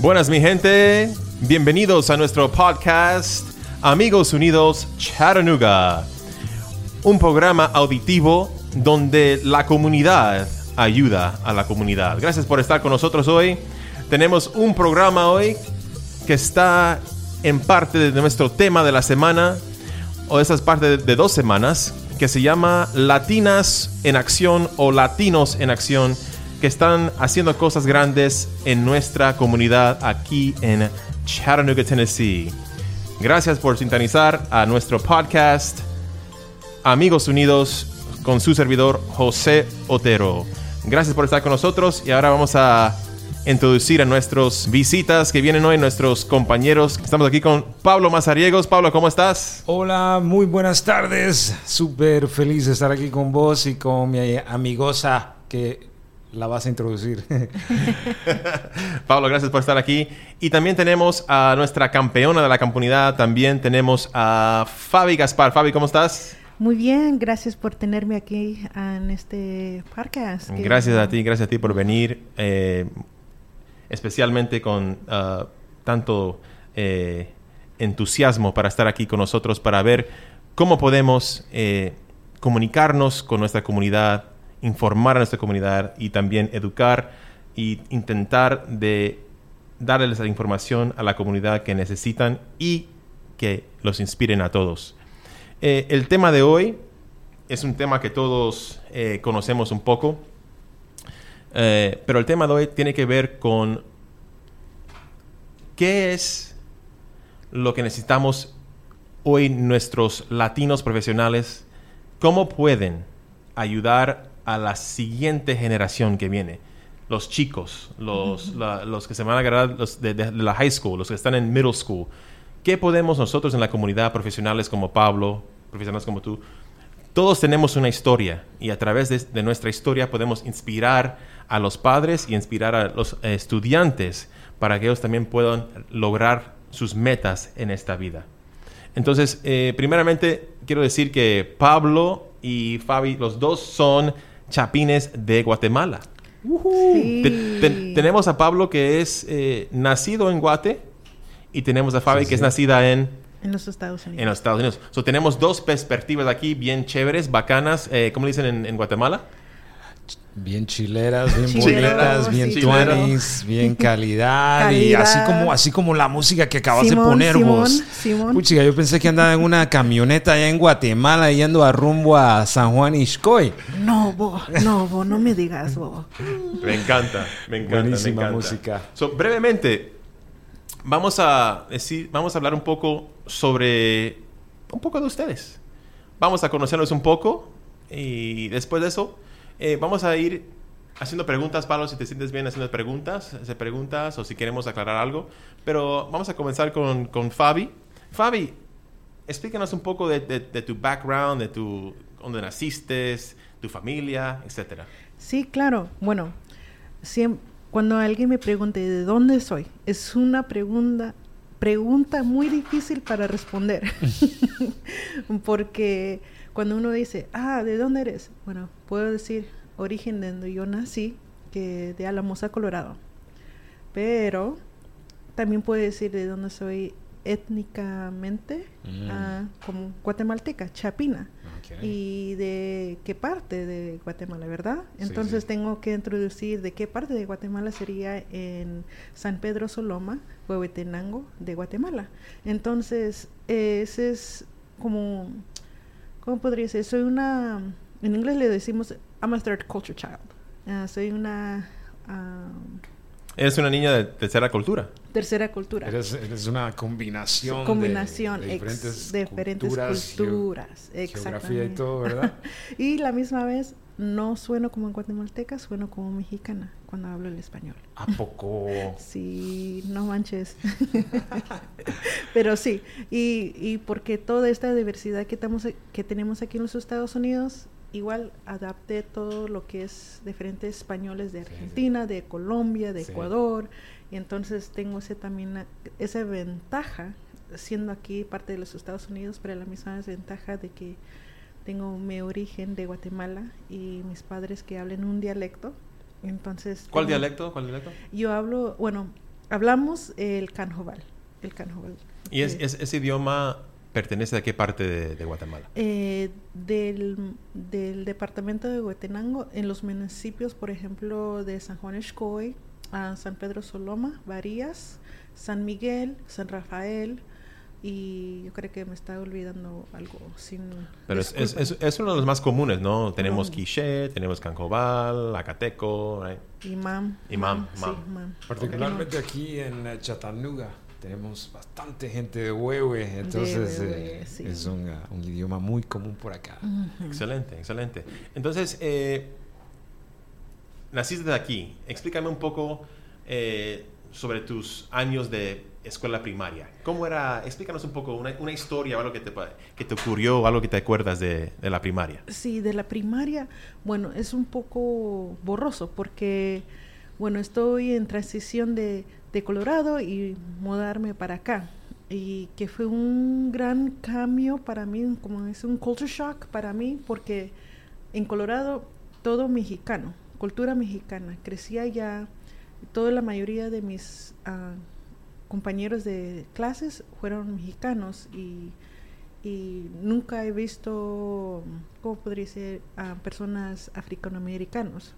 Buenas mi gente, bienvenidos a nuestro podcast Amigos Unidos Chattanooga, un programa auditivo donde la comunidad ayuda a la comunidad. Gracias por estar con nosotros hoy. Tenemos un programa hoy que está en parte de nuestro tema de la semana, o esa es parte de dos semanas, que se llama Latinas en Acción o Latinos en Acción que están haciendo cosas grandes en nuestra comunidad aquí en Chattanooga, Tennessee. Gracias por sintonizar a nuestro podcast Amigos Unidos con su servidor José Otero. Gracias por estar con nosotros y ahora vamos a introducir a nuestros visitas que vienen hoy, nuestros compañeros. Estamos aquí con Pablo Mazariegos. Pablo, ¿cómo estás? Hola, muy buenas tardes. Súper feliz de estar aquí con vos y con mi amigosa que la vas a introducir. Pablo, gracias por estar aquí. Y también tenemos a nuestra campeona de la comunidad, también tenemos a Fabi Gaspar. Fabi, ¿cómo estás? Muy bien, gracias por tenerme aquí en este podcast. Gracias a ti, gracias a ti por venir, eh, especialmente con uh, tanto eh, entusiasmo para estar aquí con nosotros, para ver cómo podemos eh, comunicarnos con nuestra comunidad, informar a nuestra comunidad y también educar e intentar de darles la información a la comunidad que necesitan y que los inspiren a todos. Eh, el tema de hoy es un tema que todos eh, conocemos un poco, eh, pero el tema de hoy tiene que ver con qué es lo que necesitamos hoy nuestros latinos profesionales, cómo pueden ayudar a la siguiente generación que viene. Los chicos, los, los que se van a graduar de, la high school, los que están en middle school. ¿Qué podemos nosotros en la comunidad, profesionales como Pablo, profesionales como tú, todos tenemos una historia y a través de, nuestra historia podemos inspirar a los padres y inspirar a los estudiantes para que ellos también puedan lograr sus metas en esta vida. Entonces, eh, primeramente, quiero decir que Pablo y Fabi, los dos son chapines de Guatemala. tenemos a Pablo que es eh, nacido en Guate y tenemos a Fabi que es nacida en... En los Estados Unidos. En los Estados Unidos. So, tenemos dos perspectivas aquí bien chéveres, bacanas. Eh, ¿Cómo le dicen en Guatemala? Bien chileras, bien bonitas, bien tuanis, bien calidad, y así como así como la música que acabas de poner vos. Simón. yo pensé que andaba en una camioneta allá en Guatemala yendo a rumbo a San Juan Iscoy. No, vos, no, vos, no me digas vos. Me encanta, me encanta, Buenísima me encanta. música. So, brevemente, vamos a decir, vamos a hablar un poco sobre un poco de ustedes. Vamos a conocerlos un poco y después de eso eh, vamos a ir haciendo preguntas, Pablo, si te sientes bien haciendo preguntas, hacer preguntas o si queremos aclarar algo. Pero vamos a comenzar con, con Fabi. Fabi, explícanos un poco de, tu background, de tu, dónde naciste, tu familia, etcétera. Sí, claro. Bueno, siempre, cuando alguien me pregunte de dónde soy, es una pregunta, pregunta muy difícil para responder. Porque cuando uno dice, ah, ¿de dónde eres? Bueno, puedo decir origen de donde yo nací, que de Alamosa, Colorado. Pero también puedo decir de dónde soy étnicamente, mm. ah, como guatemalteca, chapina. Y de qué parte de Guatemala, ¿verdad? Entonces tengo que introducir de qué parte de Guatemala sería en San Pedro Soloma, Huehuetenango de Guatemala. Entonces, ese es como ¿cómo podría ser? Soy una, en inglés le decimos, I'm a third culture child. Ah, soy una... Um, Eres una niña de tercera cultura. Tercera cultura. Eres, una combinación, combinación de, diferentes, culturas, geografía y todo, ¿verdad? y la misma vez no sueno como guatemalteca, sueno como mexicana cuando hablo el español. ¿A poco? sí, no manches. Pero sí, y, y porque toda esta diversidad que, estamos, que tenemos aquí en los Estados Unidos, igual adapté todo lo que es diferentes españoles de Argentina, de Colombia, de Ecuador, y entonces tengo ese también esa ventaja siendo aquí parte de los Estados Unidos, pero la misma desventaja de que tengo mi origen de Guatemala y mis padres que hablan un dialecto. Entonces, ¿Cuál dialecto? ¿Cuál dialecto? Yo hablo, bueno, hablamos el canjoval. El ¿Y es, ese idioma pertenece a qué parte de, Guatemala? Eh, del, del, departamento de Huetenango, en los municipios, por ejemplo, de San Juan Escoy, a San Pedro Soloma, Varías, San Miguel, San Rafael, y yo creo que me está olvidando algo sin pero es, es, uno de los más comunes no tenemos Quiché tenemos Cancobal Acateco Imam. Imam, particularmente aquí en eh, Chattanooga tenemos bastante gente de Huehue, entonces eh, es un, un, idioma muy común por acá. Excelente, excelente. Entonces, eh, naciste de aquí. Explícame un poco eh, sobre tus años de escuela primaria. ¿Cómo era? Explícanos un poco una, una historia o algo que te, que te ocurrió o algo que te acuerdas de, la primaria. Sí, de la primaria, bueno, es un poco borroso porque, bueno, estoy en transición de, Colorado y mudarme para acá. Y que fue un gran cambio para mí, como es un culture shock para mí, porque en Colorado todo mexicano, cultura mexicana, crecí allá toda la mayoría de mis uh, compañeros de clases fueron mexicanos y, y, nunca he visto, ¿cómo podría ser?, a personas africanoamericanos.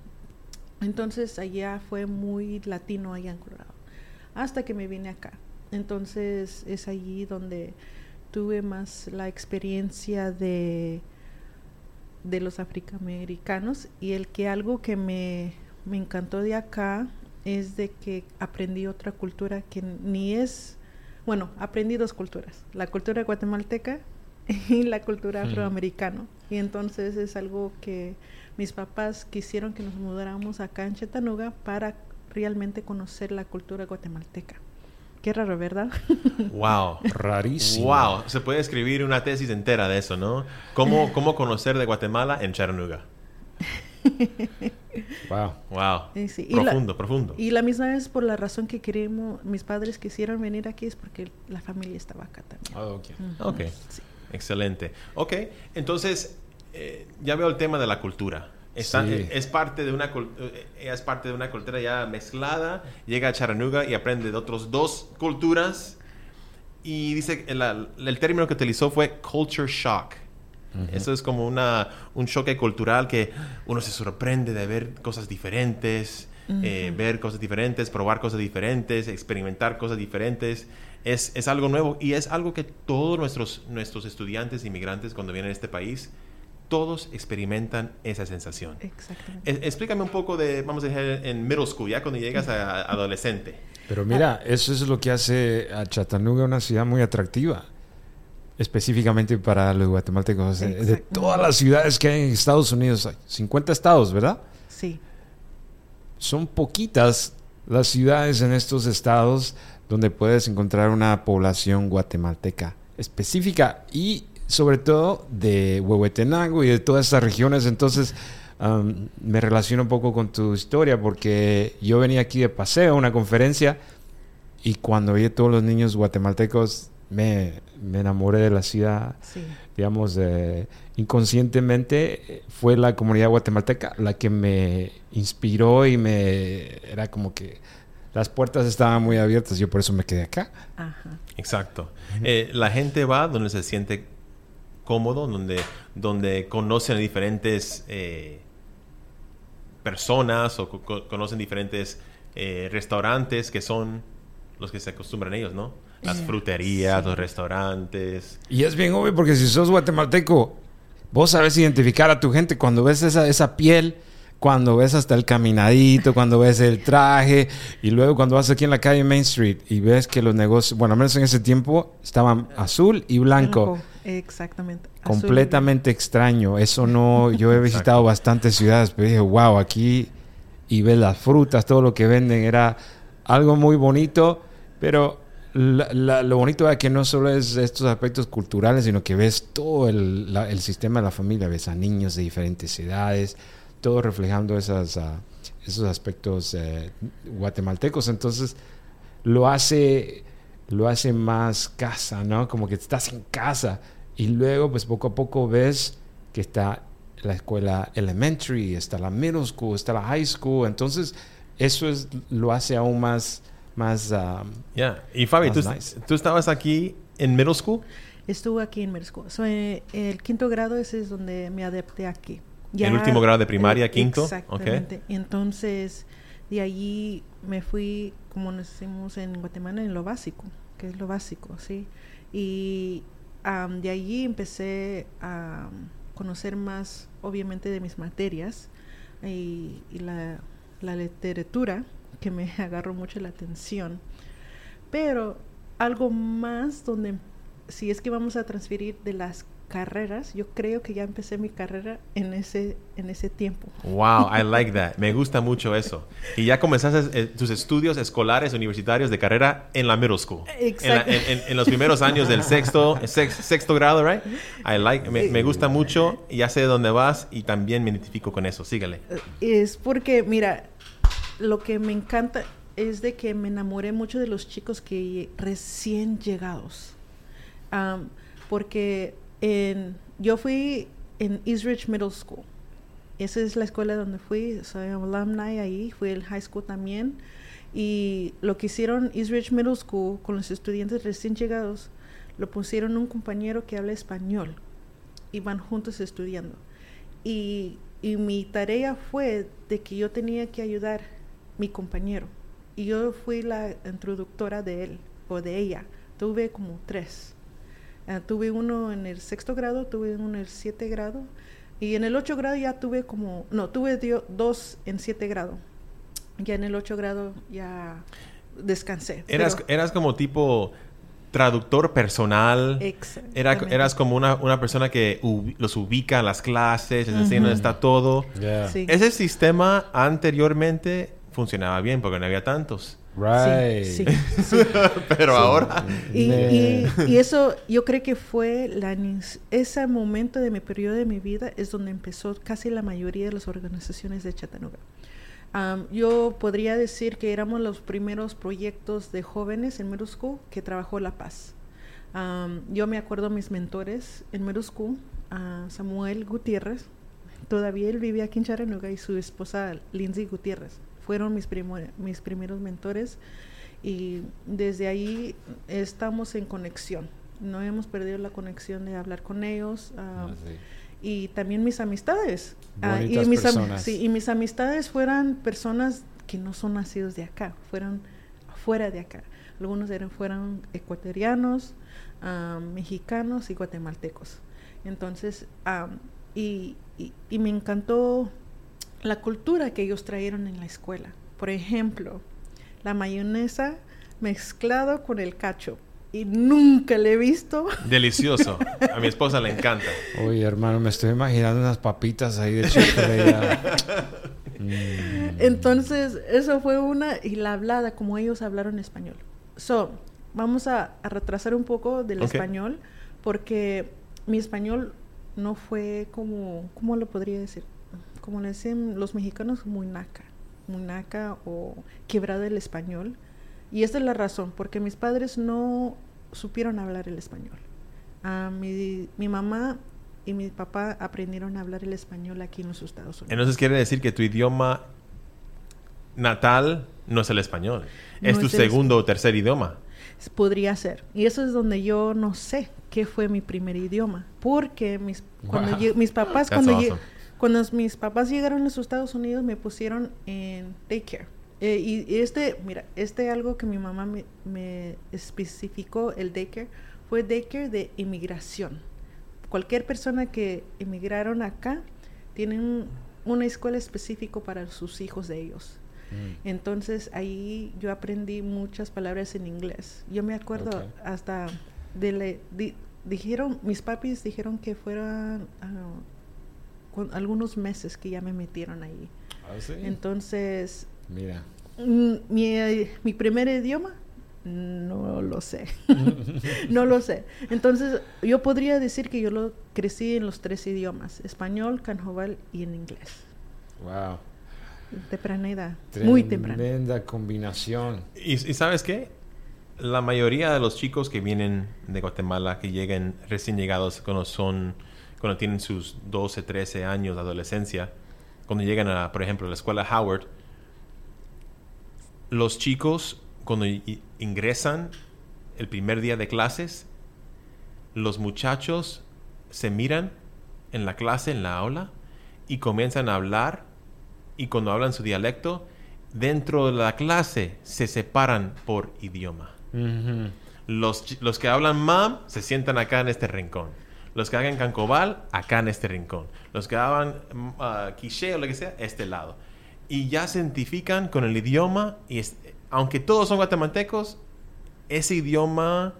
Entonces allá fue muy latino allá en Colorado, hasta que me vine acá. Entonces es allí donde tuve más la experiencia de, de los africanoamericanos y el que algo que me, me encantó de acá es de que aprendí otra cultura que ni es, bueno, aprendí dos culturas, la cultura guatemalteca y la cultura afroamericana. Y entonces es algo que mis papás quisieron que nos mudáramos acá en Chattanooga para realmente conocer la cultura guatemalteca. Qué raro, ¿verdad? Wow, rarísimo. Wow, se puede escribir una tesis entera de eso, ¿no? ¿Cómo, cómo conocer de Guatemala en Chattanooga? wow. Wow. profundo, profundo. Y la misma vez por la razón que queremos, mis padres quisieron venir aquí es porque la familia estaba acá también. Ah, ok. Excelente. Ok, entonces eh, ya veo el tema de la cultura. Eh, es, parte de una eh, es parte de una cultura ya mezclada, llega a Charanuga y aprende de otras dos culturas y dice el, el término que utilizó fue culture shock. Eso es como una, un choque cultural que uno se sorprende de ver cosas diferentes, eh, ver cosas diferentes, probar cosas diferentes, experimentar cosas diferentes. Es, es, algo nuevo y es algo que todos nuestros, nuestros estudiantes inmigrantes cuando vienen a este país, todos experimentan esa sensación. Exactamente. explícame un poco de, vamos a decir, en middle school, ya cuando llegas a adolescente. Pero mira, eso es lo que hace a Chattanooga una ciudad muy atractiva específicamente para los guatemaltecos. De, todas las ciudades que hay en Estados Unidos, hay 50 estados, ¿verdad? Sí. Son poquitas las ciudades en estos estados donde puedes encontrar una población guatemalteca específica y sobre todo de Huehuetenango y de todas estas regiones. Entonces, me relaciono un poco con tu historia porque yo venía aquí de paseo a una conferencia y cuando vi a todos los niños guatemaltecos me, me enamoré de la ciudad. Digamos, inconscientemente fue la comunidad guatemalteca la que me inspiró y me era como que las puertas estaban muy abiertas. Yo por eso me quedé acá. Exacto. Eh, la gente va donde se siente cómodo, donde, donde conocen diferentes eh, personas o conocen diferentes eh, restaurantes que son los que se acostumbran ellos, ¿no? Las fruterías, los restaurantes. Y es bien obvio porque si sos guatemalteco, vos sabes identificar a tu gente cuando ves esa, esa piel, cuando ves hasta el caminadito, cuando ves el traje, y luego cuando vas aquí en la calle Main Street y ves que los negocios, bueno, al menos en ese tiempo estaban azul y blanco. Exactamente. Completamente extraño. Eso no, yo he visitado bastantes ciudades, pero dije, wow, aquí y ves las frutas, todo lo que venden, era algo muy bonito, pero lo bonito es que no solo es estos aspectos culturales, sino que ves todo el, sistema de la familia, ves a niños de diferentes edades, todo reflejando esas, ah, esos aspectos eh, guatemaltecos. Entonces, lo hace, lo hace más casa, ¿no? Como que estás en casa. Y luego, pues poco a poco ves que está la escuela elementary, está la middle school, está la high school. Entonces, eso es, lo hace aún más más... Uh, Y Fabi, ¿tú, ¿tú, estabas aquí en middle school? Estuve aquí en middle school. Soy, el quinto grado ese es donde me adapté aquí. el último grado de primaria, eh, quinto. Exactamente. Entonces, de allí me fui, como nos decimos en Guatemala, en lo básico, que es lo básico, ¿sí? Y de allí empecé a conocer más, obviamente, de mis materias y, la, la, literatura, que me agarró mucho la atención. Pero algo más donde, si es que vamos a transferir de las carreras, yo creo que ya empecé mi carrera en ese, en ese tiempo. Wow, I like that. Me gusta mucho eso. Y ya comenzaste eh, tus estudios escolares universitarios de carrera en la middle school. Exacto. En, los primeros años del sexto, sexto grado, right? I like, me, me, gusta mucho, ya sé de dónde vas y también me identifico con eso. Sígale. Es porque, mira, lo que me encanta es de que me enamoré mucho de los chicos que recién llegados. porque en, yo fui en Eastridge Middle School. Esa es la escuela donde fui, soy alumni ahí, fui el high school también. Y lo que hicieron Eastridge Middle School con los estudiantes recién llegados, lo pusieron un compañero que habla español. Y van juntos estudiando. Y, y mi tarea fue de que yo tenía que ayudar mi compañero. Y yo fui la introductora de él o de ella. Tuve como tres. Ah, tuve uno en el sexto grado, tuve uno en el siete grado y en el ocho grado ya tuve como, no, tuve dos en siete grado. Ya en el ocho grado ya descansé. Eras, eras como tipo traductor personal. Era, eras como una, una persona que los ubica en las clases, les enseña dónde está todo. Ese sistema anteriormente funcionaba bien porque no había tantos. Right. Sí, Pero ahora. Y, y, eso, yo creo que fue la, ese momento de mi periodo de mi vida es donde empezó casi la mayoría de las organizaciones de Chattanooga. yo podría decir que éramos los primeros proyectos de jóvenes en middle school que trabajó la paz. yo me acuerdo a mis mentores en middle school, Samuel Gutiérrez, todavía él vive aquí en Chattanooga y su esposa Lindsay Gutiérrez fueron mis, mis primeros mentores y desde ahí estamos en conexión. No hemos perdido la conexión de hablar con ellos. Ah, ah, y también mis amistades. Ah, y, mis y mis amistades fueran personas que no son nacidos de acá, fueron fuera de acá. Algunos eran, fueron ecuatorianos, mexicanos y guatemaltecos. Entonces, y, y, me encantó la cultura que ellos trajeron en la escuela. Por ejemplo, la mayonesa mezclado con el cacho. Y nunca le he visto. Delicioso. A mi esposa le encanta. Oye, hermano, me estoy imaginando unas papitas ahí de mm. Entonces, eso fue una. Y la hablada, como ellos hablaron español. So, vamos a, retrasar un poco del español, porque mi español no fue como. ¿Cómo lo podría decir? Como le dicen los mexicanos, muy naca, muy naca o quebrada el español. Y esta es la razón, porque mis padres no supieron hablar el español. a mi, mi mamá y mi papá aprendieron a hablar el español aquí en los Estados Unidos. Entonces quiere decir que tu idioma natal no es el español, es tu segundo o tercer idioma. Podría ser. Y eso es donde yo no sé qué fue mi primer idioma. Porque mis, cuando mis papás, cuando, cuando mis papás llegaron a los Estados Unidos me pusieron en daycare. Eh, y este, mira, este algo que mi mamá me, especificó, el daycare, fue daycare de inmigración. Cualquier persona que emigraron acá tienen una escuela específica para sus hijos de ellos. Mm. Entonces ahí yo aprendí muchas palabras en inglés. Yo me acuerdo hasta de, dijeron, mis papis dijeron que fueran con algunos meses que ya me metieron ahí. ¿Ah, sí? Entonces, mira. Mm, mi, mi primer idioma, no lo sé. no lo sé. Entonces, yo podría decir que yo lo crecí en los tres idiomas, español, canjobal y en inglés. Wow. Temprana edad, muy temprana. Tremenda combinación. ¿Y, ¿Y, sabes qué? La mayoría de los chicos que vienen de Guatemala, que llegan recién llegados, cuando son cuando tienen sus 12, 13 años de adolescencia, cuando llegan a, por ejemplo, a la escuela Howard, los chicos cuando ingresan el primer día de clases, los muchachos se miran en la clase, en la aula, y comienzan a hablar, y cuando hablan su dialecto, dentro de la clase se separan por idioma. los, los, que hablan mam se sientan acá en este rincón. Los que hagan cancobal, acá en este rincón. Los que hablan uh, quiche o lo que sea, este lado. Y ya se identifican con el idioma y aunque todos son guatemaltecos, ese idioma,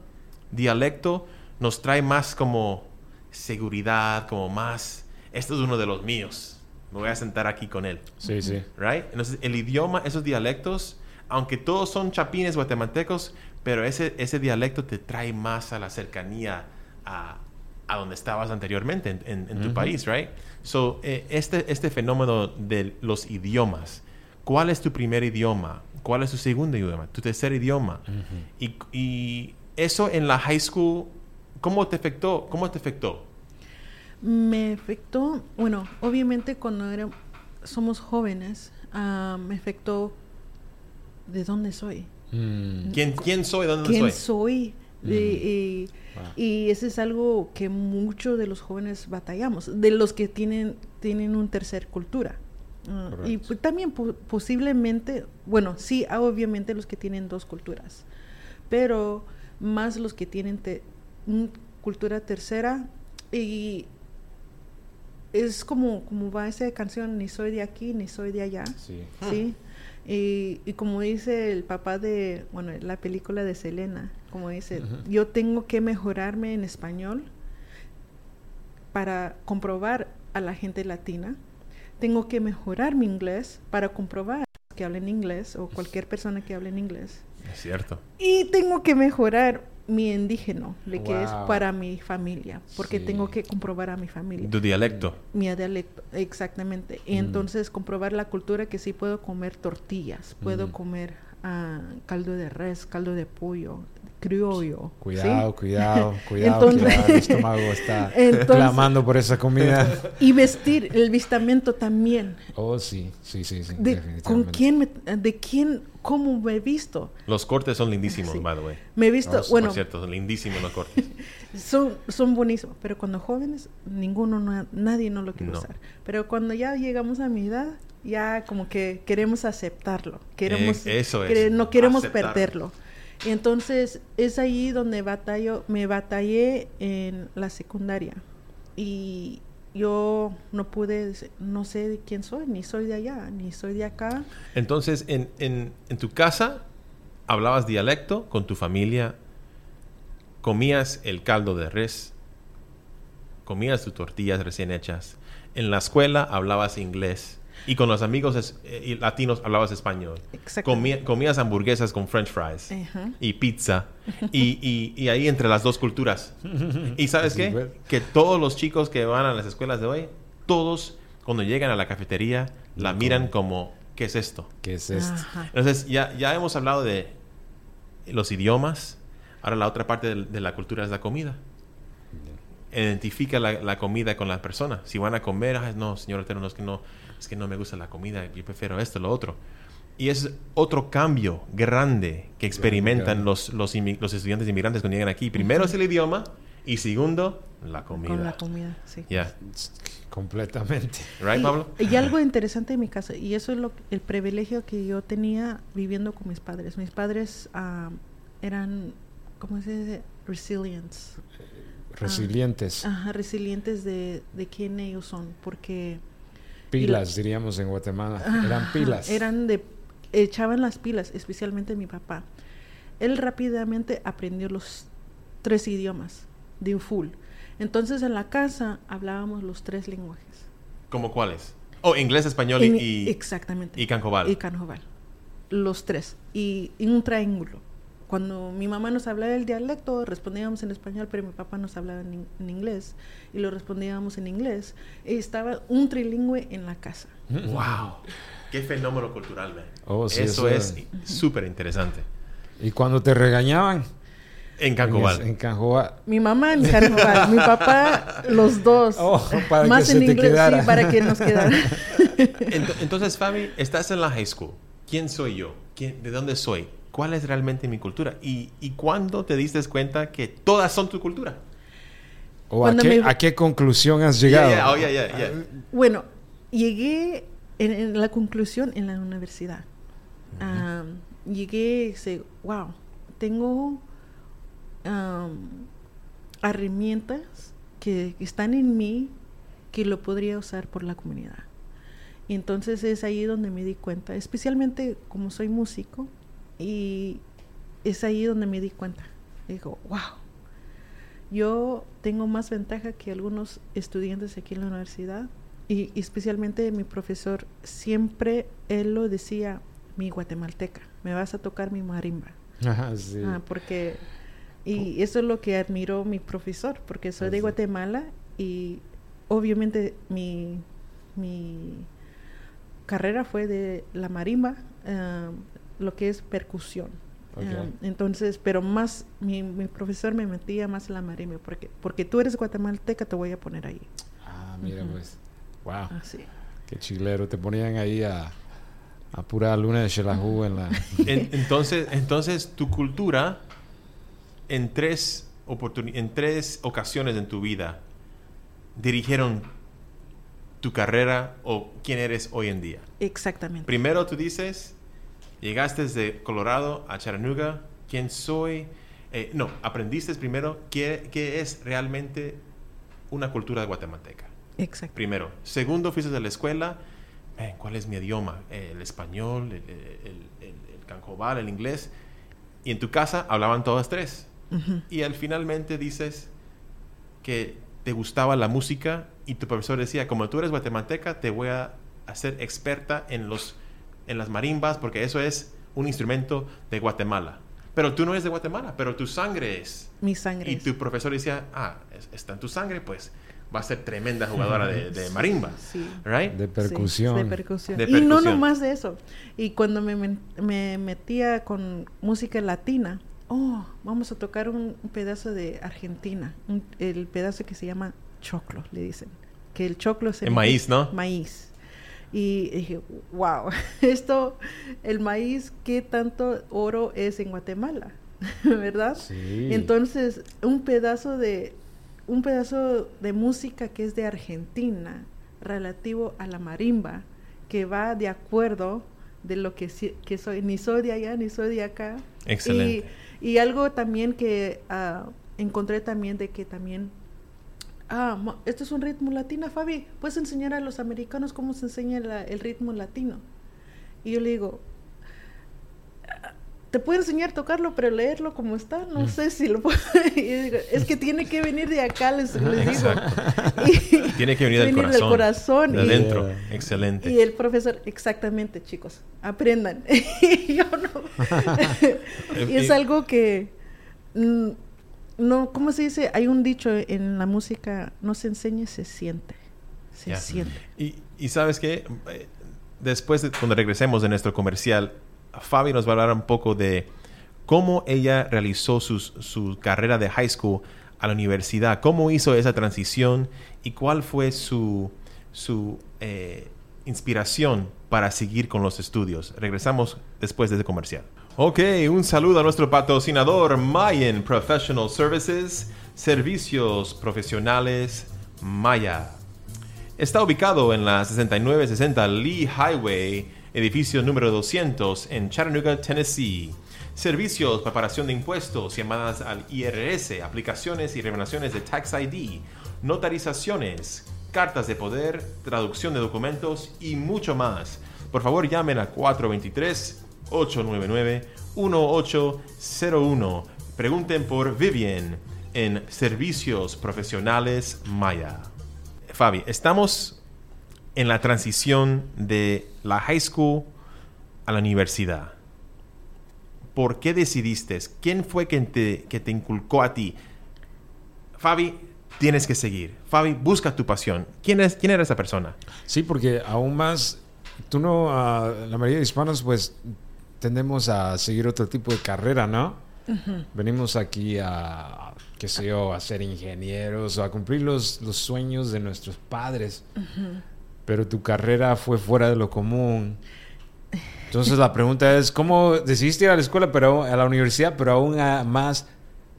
dialecto, nos trae más como seguridad, como más, esto es uno de los míos, me voy a sentar aquí con él. Sí, sí. Right? Entonces, el idioma, esos dialectos, aunque todos son chapines guatemaltecos, pero ese, ese dialecto te trae más a la cercanía a, a donde estabas anteriormente en, tu país, right? So, eh, este, este fenómeno de los idiomas, ¿cuál es tu primer idioma? ¿Cuál es tu segundo idioma? ¿Tu tercer idioma? y, y, eso en la high school, ¿cómo te afectó? ¿Cómo te afectó? Me afectó, bueno, obviamente cuando era, somos jóvenes, uh, me afectó de dónde soy. Mm. ¿Quién, ¿Quién soy? ¿Dónde ¿Quién soy? Mm. y, y, eso es algo que muchos de los jóvenes batallamos, de los que tienen, tienen un tercer cultura. Ah, y también posiblemente, bueno, sí, obviamente los que tienen dos culturas, pero más los que tienen una cultura tercera y es como, como va esa canción, ni soy de aquí, ni soy de allá. Sí. ¿sí? Y, y, como dice el papá de, bueno, la película de Selena, como dice, yo tengo que mejorarme en español para comprobar a la gente latina tengo que mejorar mi inglés para comprobar que hablen inglés o cualquier persona que hable en inglés. Es cierto. Y tengo que mejorar mi indígena, de que es para mi familia, porque tengo que comprobar a mi familia. Tu dialecto. Mi dialecto, exactamente. Y mm. entonces comprobar la cultura que sí puedo comer tortillas, puedo mm. comer uh, caldo de res, caldo de pollo, criollo. Cuidado, cuidado, cuidado, entonces, el estómago está clamando por esa comida. Y vestir, el vistamiento también. Oh, sí, sí, sí, sí. De, ¿Con quién, me, de quién, cómo me he visto? Los cortes son lindísimos, by the way. Me he visto, bueno. Por cierto, son lindísimos los cortes. son, son buenísimos, pero cuando jóvenes, ninguno, nadie no lo quiere usar. Pero cuando ya llegamos a mi edad, ya como que queremos aceptarlo. Queremos, eh, eso es. no queremos perderlo. Entonces es ahí donde batallo, me batallé en la secundaria. Y yo no pude, no sé de quién soy, ni soy de allá, ni soy de acá. Entonces en, en, en tu casa hablabas dialecto con tu familia, comías el caldo de res, comías tus tortillas recién hechas, en la escuela hablabas inglés y con los amigos eh, latinos hablabas español. comías hamburguesas con french fries y pizza. y, y, ahí entre las dos culturas. ¿Y sabes qué? Que todos los chicos que van a las escuelas de hoy, todos cuando llegan a la cafetería, la miran como, ¿qué es esto? ¿Qué es esto? Entonces ya, ya hemos hablado de los idiomas. Ahora la otra parte de, la cultura es la comida identifica la, comida con la persona. Si van a comer, no, señor no es que no, es que no me gusta la comida, yo prefiero esto, lo otro. Y es otro cambio grande que experimentan los, los, los, estudiantes inmigrantes cuando llegan aquí. Primero es el idioma y segundo, la comida. Con la comida, sí. Ya. Completamente. Right, Pablo? Y, algo interesante en mi caso, y eso es lo, el privilegio que yo tenía viviendo con mis padres. Mis padres ah, eran, ¿cómo se dice? Resilientes. Resilientes. ajá, resilientes de, de quién ellos son, porque Pilas, diríamos en Guatemala. eran pilas. Eran de. Echaban las pilas, especialmente mi papá. Él rápidamente aprendió los tres idiomas de un full. Entonces en la casa hablábamos los tres lenguajes. ¿Cómo cuáles? Oh, inglés, español y, Exactamente. Y canjobal. Y canjobal. Los tres. Y en un triángulo cuando mi mamá nos hablaba el dialecto, respondíamos en español, pero mi papá nos hablaba en, inglés y lo respondíamos en inglés. Y estaba un trilingüe en la casa. ¡Wow! ¡Qué fenómeno cultural, oh, eso, es súper interesante. ¿Y cuando te regañaban? En Cancobal. En Cancobal. Mi mamá en Cancobal, mi papá los dos. Oh, para Más que en se inglés, te sí, para que nos quedara. Entonces, Fabi, estás en la high school. ¿Quién soy yo? ¿Quién, ¿De dónde soy? ¿Cuál es realmente mi cultura? ¿Y, y cuándo te diste cuenta que todas son tu cultura? ¿O a qué, conclusión has llegado? Oh, bueno, llegué en, la conclusión en la universidad. llegué y dije, wow, tengo herramientas que, están en mí que lo podría usar por la comunidad. Y entonces es ahí donde me di cuenta, especialmente como soy músico, y es ahí donde me di cuenta. Digo, wow, yo tengo más ventaja que algunos estudiantes aquí en la universidad y, especialmente mi profesor, siempre él lo decía, mi guatemalteca, me vas a tocar mi marimba. Sí. Ah, porque, y eso es lo que admiró mi profesor, porque soy de Guatemala y obviamente mi, mi carrera fue de la marimba, ah, lo que es percusión. entonces, pero más, mi, mi, profesor me metía más en la marimba, porque, porque tú eres guatemalteca, te voy a poner ahí. Ah, mira, pues. Wow. Qué chilero. Te ponían ahí a, a pura luna de Shelahu en la. entonces, entonces, tu cultura, en tres, en tres ocasiones en tu vida, dirigieron tu carrera o quién eres hoy en día. Exactamente. Primero tú dices, llegaste desde Colorado a Chattanooga, ¿quién soy? Eh, no, aprendiste primero qué, qué es realmente una cultura guatemalteca. Exacto. Primero. Segundo, fuiste de la escuela. ¿Cuál es mi idioma? el español, el, el, el, el inglés. Y en tu casa hablaban todas tres. Y al finalmente dices que te gustaba la música y tu profesor decía, como tú eres guatemalteca, te voy a hacer experta en, los, en las marimbas porque eso es un instrumento de Guatemala. Pero tú no eres de Guatemala, pero tu sangre es. Mi sangre. Y tu profesor decía, ah, está en tu sangre, pues va a ser tremenda jugadora de, marimba, sí. right? De percusión. de percusión. Y no nomás de eso. Y cuando me, me, metía con música latina, oh, vamos a tocar un, pedazo de Argentina, el pedazo que se llama choclo, le dicen. Que el choclo es el maíz, ¿no? Maíz. Y dije, wow, esto, el maíz, ¿qué tanto oro es en Guatemala? ¿Verdad? Sí. Entonces, un pedazo de un pedazo de música que es de Argentina relativo a la marimba, que va de acuerdo de lo que, que soy, ni soy de allá, ni soy de acá. Excelente. Y, algo también que ah, encontré también de que también, ah, esto es un ritmo latino, Fabi, ¿puedes enseñar a los americanos cómo se enseña el ritmo latino? Y yo le digo, te puedo enseñar a tocarlo, pero leerlo como está, no mm. sé si lo puedo. es que tiene que venir de acá, les, digo. tiene que venir del corazón. de adentro. Excelente. Y el profesor, exactamente, chicos, aprendan. y yo no. y es algo que. Mm, no, ¿cómo se dice? Hay un dicho en la música: no se enseña, se siente. Se siente. Y, y sabes qué? Eh, después, de, cuando regresemos de nuestro comercial, Fabi nos va a hablar un poco de cómo ella realizó su carrera de high school a la universidad, cómo hizo esa transición y cuál fue su, su eh, inspiración para seguir con los estudios. Regresamos después de ese comercial. Ok, un saludo a nuestro patrocinador Mayan Professional Services, servicios profesionales Maya. Está ubicado en la 6960 Lee Highway edificio número 200 en Chattanooga, Tennessee. Servicios, preparación de impuestos, llamadas al IRS, aplicaciones y revelaciones de Tax ID, notarizaciones, cartas de poder, traducción de documentos y mucho más. Por favor, llamen a 423-899-1801. Pregunten por Vivian en Servicios Profesionales Maya. Fabi, estamos en la transición de la high school a la universidad? ¿Por qué decidiste? ¿Quién fue quien te, que te inculcó a ti? Fabi, tienes que seguir. Fabi, busca tu pasión. ¿Quién, es, quién era esa persona? Sí, porque aún más, tú no, la mayoría de hispanos, pues tendemos a seguir otro tipo de carrera, ¿no? Venimos aquí a, qué sé yo, a ser ingenieros o a cumplir los, los sueños de nuestros padres pero tu carrera fue fuera de lo común Entonces la pregunta es, ¿cómo decidiste ir a la escuela, pero a la universidad, pero aún más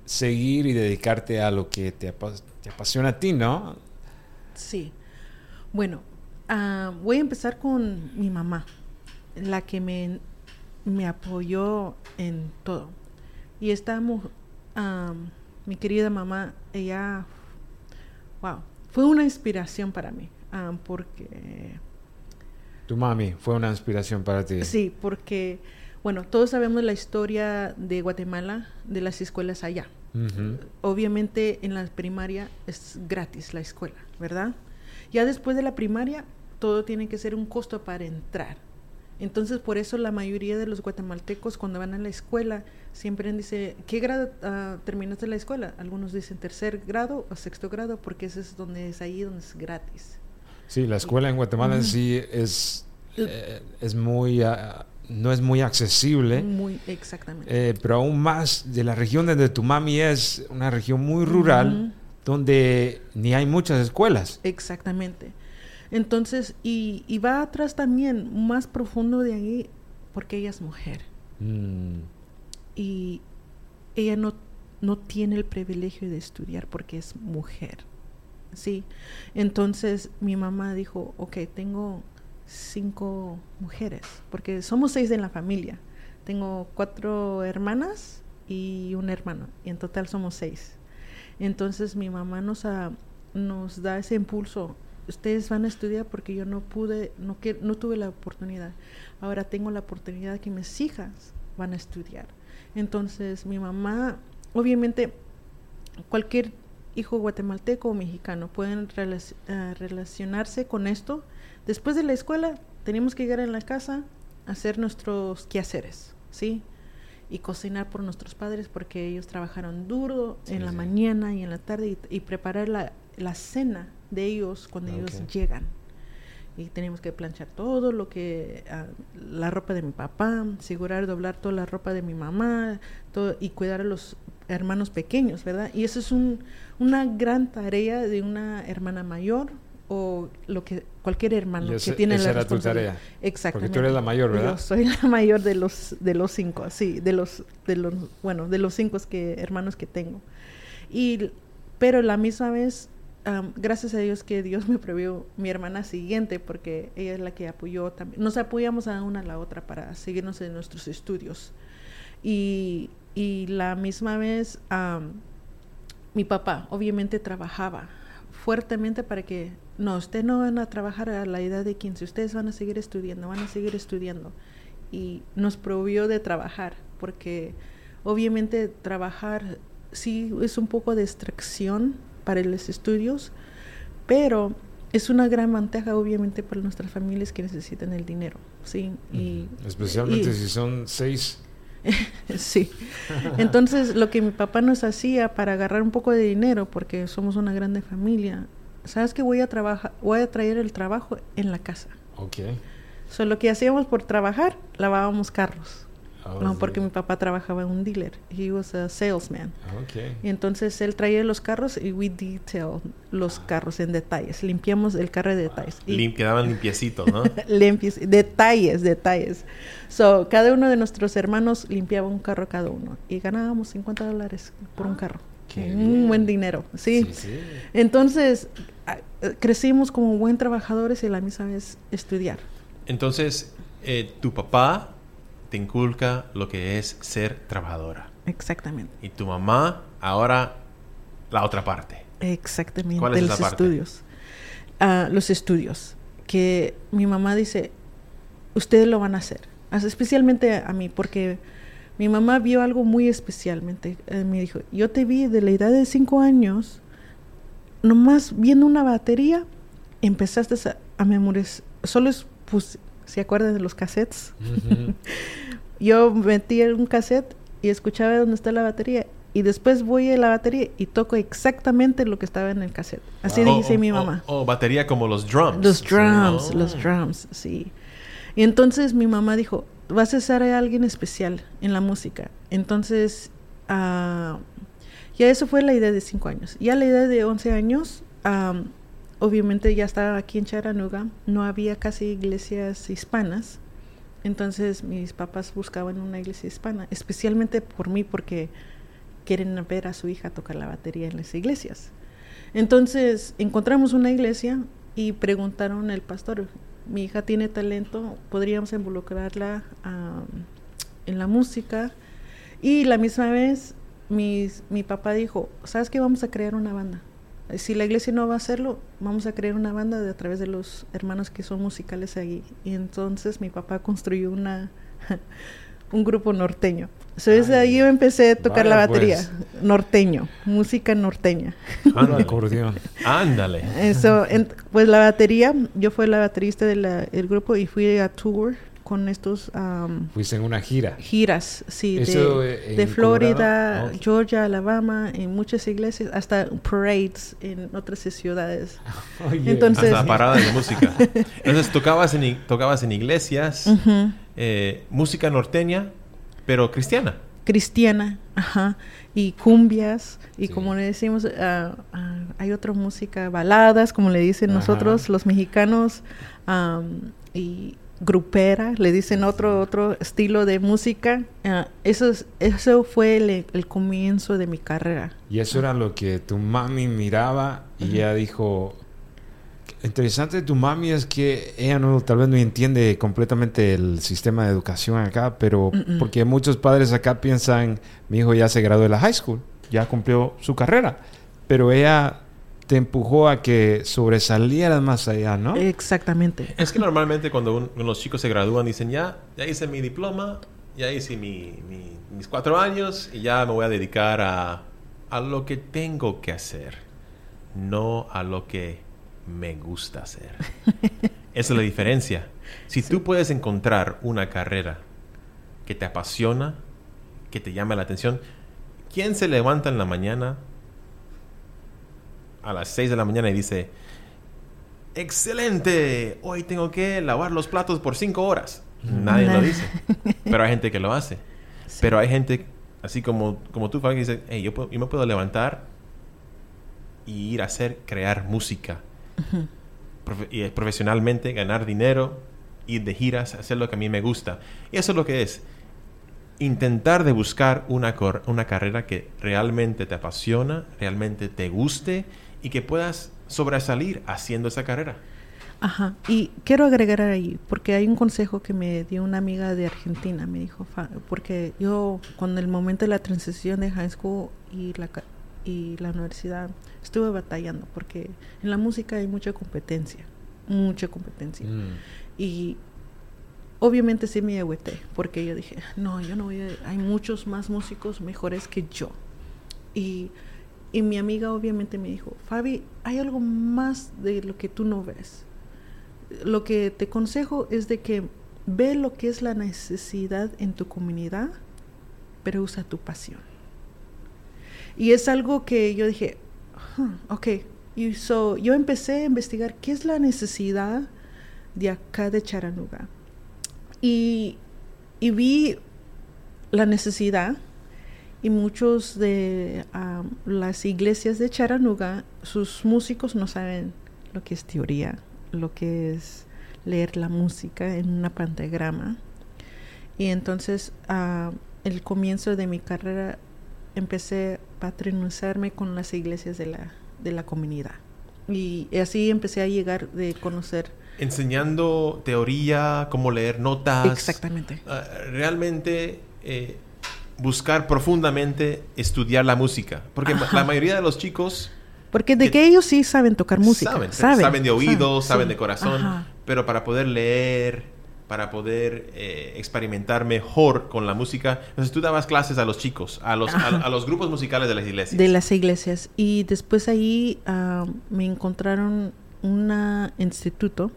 seguir y dedicarte a lo que te, apasiona a ti, ¿no? Sí. Bueno, ah, voy a empezar con mi mamá, la que me, me apoyó en todo. Y estamos, mi querida mamá, ella, wow, fue una inspiración para mí, porque tu mami fue una inspiración para ti. Sí, porque, bueno, todos sabemos la historia de Guatemala, de las escuelas allá. Obviamente en la primaria es gratis la escuela, ¿verdad? Ya después de la primaria, todo tiene que ser un costo para entrar. Entonces, por eso la mayoría de los guatemaltecos cuando van a la escuela siempre dicen, ¿qué grado uh, terminaste la escuela? Algunos dicen tercer grado o sexto grado porque ese es donde es ahí donde es gratis. Sí, la escuela en Guatemala en sí es, eh, es muy... Ah, no es muy accesible. Muy, exactamente. Eh, pero aún más de la región donde tu mami es, una región muy rural, donde ni hay muchas escuelas. Exactamente. Entonces, y, y, va atrás también, más profundo de ahí, porque ella es mujer. Mm. Y ella no, no tiene el privilegio de estudiar porque es mujer. Sí. Entonces mi mamá dijo, ok, tengo cinco mujeres, porque somos seis en la familia. Tengo cuatro hermanas y un hermano, y en total somos seis. Entonces mi mamá nos, nos da ese impulso. Ustedes van a estudiar porque yo no pude, no, que, no tuve la oportunidad. Ahora tengo la oportunidad que mis hijas van a estudiar. Entonces mi mamá, obviamente, cualquier hijo guatemalteco o mexicano pueden eh, relacionarse con esto. Después de la escuela tenemos que llegar a la casa a hacer nuestros quehaceres, ¿sí? Y cocinar por nuestros padres porque ellos trabajaron duro en la mañana y en la tarde y, preparar la, la, cena de ellos cuando ellos llegan. Y tenemos que planchar todo lo que, ah, la ropa de mi papá, asegurar doblar toda la ropa de mi mamá todo, y cuidar a los hermanos pequeños, ¿verdad? Y eso es un, una gran tarea de una hermana mayor o lo que cualquier hermano que tiene esa la era tu tarea. Exactamente. Porque tú eres la mayor, ¿verdad? Yo soy la mayor de los de los cinco, sí, de los de los bueno, de los cinco que hermanos que tengo. Y pero la misma vez gracias a Dios que Dios me previó mi hermana siguiente porque ella es la que apoyó también. Nos apoyamos a una a la otra para seguirnos en nuestros estudios. Y y la misma vez mi papá obviamente trabajaba fuertemente para que no, ustedes no van a trabajar a la edad de 15, ustedes van a seguir estudiando, van a seguir estudiando. Y nos prohibió de trabajar, porque obviamente trabajar sí es un poco de distracción para los estudios, pero es una gran ventaja obviamente para nuestras familias que necesitan el dinero, ¿sí? Y, Especialmente si son seis sí. Entonces, lo que mi papá nos hacía para agarrar un poco de dinero, porque somos una grande familia, ¿sabes que voy a trabajar, voy a traer el trabajo en la casa? Ok. So, lo que hacíamos por trabajar, lavábamos carros. Oh, no, porque mi papá trabajaba en un dealer. He was a salesman. Okay. Y entonces él traía los carros y we detail los carros en detalles. Limpiamos el carro de detalles. Y quedaban limpiecitos, ¿no? Limpios, detalles, detalles. So, cada uno de nuestros hermanos limpiaba un carro cada uno y ganábamos 50 dólares por un ah, carro. un buen dinero, ¿sí? Sí, sí. Entonces, crecimos como buen trabajadores y la misma vez estudiar. Entonces, eh, tu papá te inculca lo que es ser trabajadora. Exactamente. Y tu mamá, ahora la otra parte. Exactamente. ¿Cuál es de los estudios. Ah, los estudios. Que mi mamá dice, ustedes lo van a hacer. Especialmente a mí, porque mi mamá vio algo muy especialmente. Eh, me dijo, yo te vi de la edad de cinco años, nomás viendo una batería, empezaste a, a memorizar. Solo es, pues, ¿Se acuerdan de los cassettes? Yo metí un cassette y escuchaba dónde está la batería. Y después voy a la batería y toco exactamente lo que estaba en el cassette. Así dice mi mamá. O batería como los drums. Los drums, los drums, sí. Y entonces mi mamá dijo, vas a ser alguien especial en la música. Entonces, uh, ya eso fue la idea de cinco años. Ya la idea de 11 años, obviamente ya estaba aquí en Charanuga, no había casi iglesias hispanas Entonces mis papás buscaban una iglesia hispana, especialmente por mí porque quieren ver a su hija tocar la batería en las iglesias. Entonces encontramos una iglesia y preguntaron al pastor, mi hija tiene talento, podríamos involucrarla en la música. Y la misma vez mi papá dijo, ¿sabes qué? Vamos a crear una banda. Si la iglesia no va a hacerlo, vamos a crear una banda de, a través de los hermanos que son musicales ahí. Y entonces mi papá construyó una un grupo norteño. Entonces ahí yo empecé a tocar la batería. Pues. Norteño, música norteña. Ándale, acordeón. Ándale. Eso, pues la batería, yo fui la baterista del grupo y fui a tour con estos... Fuiste en una gira. Giras, sí, de, Florida, ah, Georgia, Alabama, en muchas iglesias, hasta parades en otras ciudades. Entonces, hasta paradas de música. Entonces tocabas en, tocabas en iglesias, eh, música norteña, pero cristiana. Cristiana, ajá. Y cumbias, y como le decimos, ah, hay otra música, baladas, como le dicen nosotros, los mexicanos, y grupera, le dicen otro otro estilo de música. Ah, eso, eso fue el, comienzo de mi carrera. Y eso era lo que tu mami miraba y ella dijo, interesante de tu mami es que ella no tal vez no entiende completamente el sistema de educación acá, pero porque muchos padres acá piensan, mi hijo ya se graduó de la high school, ya cumplió su carrera, pero ella te empujó a que sobresalieras más allá, ¿no? Exactamente. Es que normalmente cuando los chicos se gradúan dicen, ya, ya hice mi diploma, ya hice mis cuatro años y ya me voy a dedicar a, a lo que tengo que hacer, no a lo que me gusta hacer. Esa es la diferencia. Si tú puedes encontrar una carrera que te apasiona, que te llama la atención, ¿quién se levanta en la mañana a las 6 de la mañana y dice, excelente, hoy tengo que lavar los platos por 5 horas. Nadie lo dice, pero hay gente que lo hace. Pero hay gente, así como, como tú, Fabi, que dice, hey, yo, yo, me puedo levantar y ir a hacer, crear música. y profesionalmente, ganar dinero, ir de giras, hacer lo que a mí me gusta. Y eso es lo que es intentar de buscar una, una carrera que realmente te apasiona, realmente te guste y que puedas sobresalir haciendo esa carrera. Ajá, y quiero agregar ahí, porque hay un consejo que me dio una amiga de Argentina, me dijo, porque yo con el momento de la transición de high school y la, y la universidad estuve batallando, porque en la música hay mucha competencia, mucha competencia. Mm. Y obviamente sí me agüité, porque yo dije, no, yo no voy a, hay muchos más músicos mejores que yo. Y y mi amiga obviamente me dijo, Fabi, hay algo más de lo que tú no ves. Lo que te consejo es de que ve lo que es la necesidad en tu comunidad, pero usa tu pasión. Y es algo que yo dije, ok, y so, yo empecé a investigar qué es la necesidad de acá de Charanuga. Y, y vi la necesidad y muchos de las iglesias de Charanuga, sus músicos no saben lo que es teoría, lo que es leer la música en una pentagrama. Y entonces, el comienzo de mi carrera, empecé a patronizarme con las iglesias de la, de la comunidad. Y así empecé a llegar de conocer. Enseñando teoría, cómo leer notas. Exactamente. Ah, realmente eh, buscar profundamente estudiar la música. Porque la mayoría de los chicos... Porque de que, ellos sí saben tocar música. Saben, saben, de oído, saben, de corazón. Pero para poder leer, para poder eh, experimentar mejor con la música. Entonces tú dabas clases a los chicos, a los, a, los grupos musicales de las iglesias. De las iglesias. Y después ahí ah, me encontraron un instituto,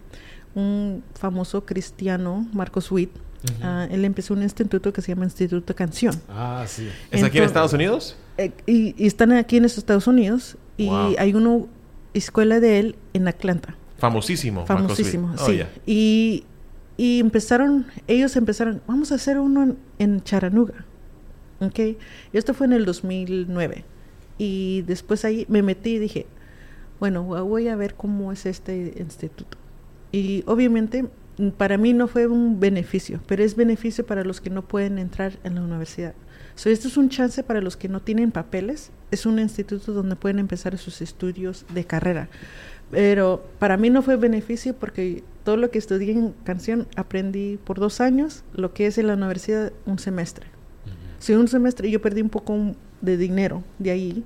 un famoso cristiano, Marcos Witt, Ah, él empezó un instituto que se llama Instituto Canción. Ah, sí. ¿Es aquí en Estados Unidos? Eh, y, están aquí en Estados Unidos. Y hay una escuela de él en Atlanta. Famosísimo. Famosísimo, oh, sí. y, y, empezaron, ellos empezaron, vamos a hacer uno en, Charanuga. ¿Ok? Y esto fue en el 2009. Y después ahí me metí y dije, bueno, voy a ver cómo es este instituto. Y obviamente para mí no fue un beneficio, pero es beneficio para los que no pueden entrar en la universidad. So, esto es un chance para los que no tienen papeles. Es un instituto donde pueden empezar sus estudios de carrera. Pero para mí no fue beneficio porque todo lo que estudié en canción aprendí por dos años, lo que es en la universidad un semestre. Si un semestre yo perdí un poco de dinero de ahí,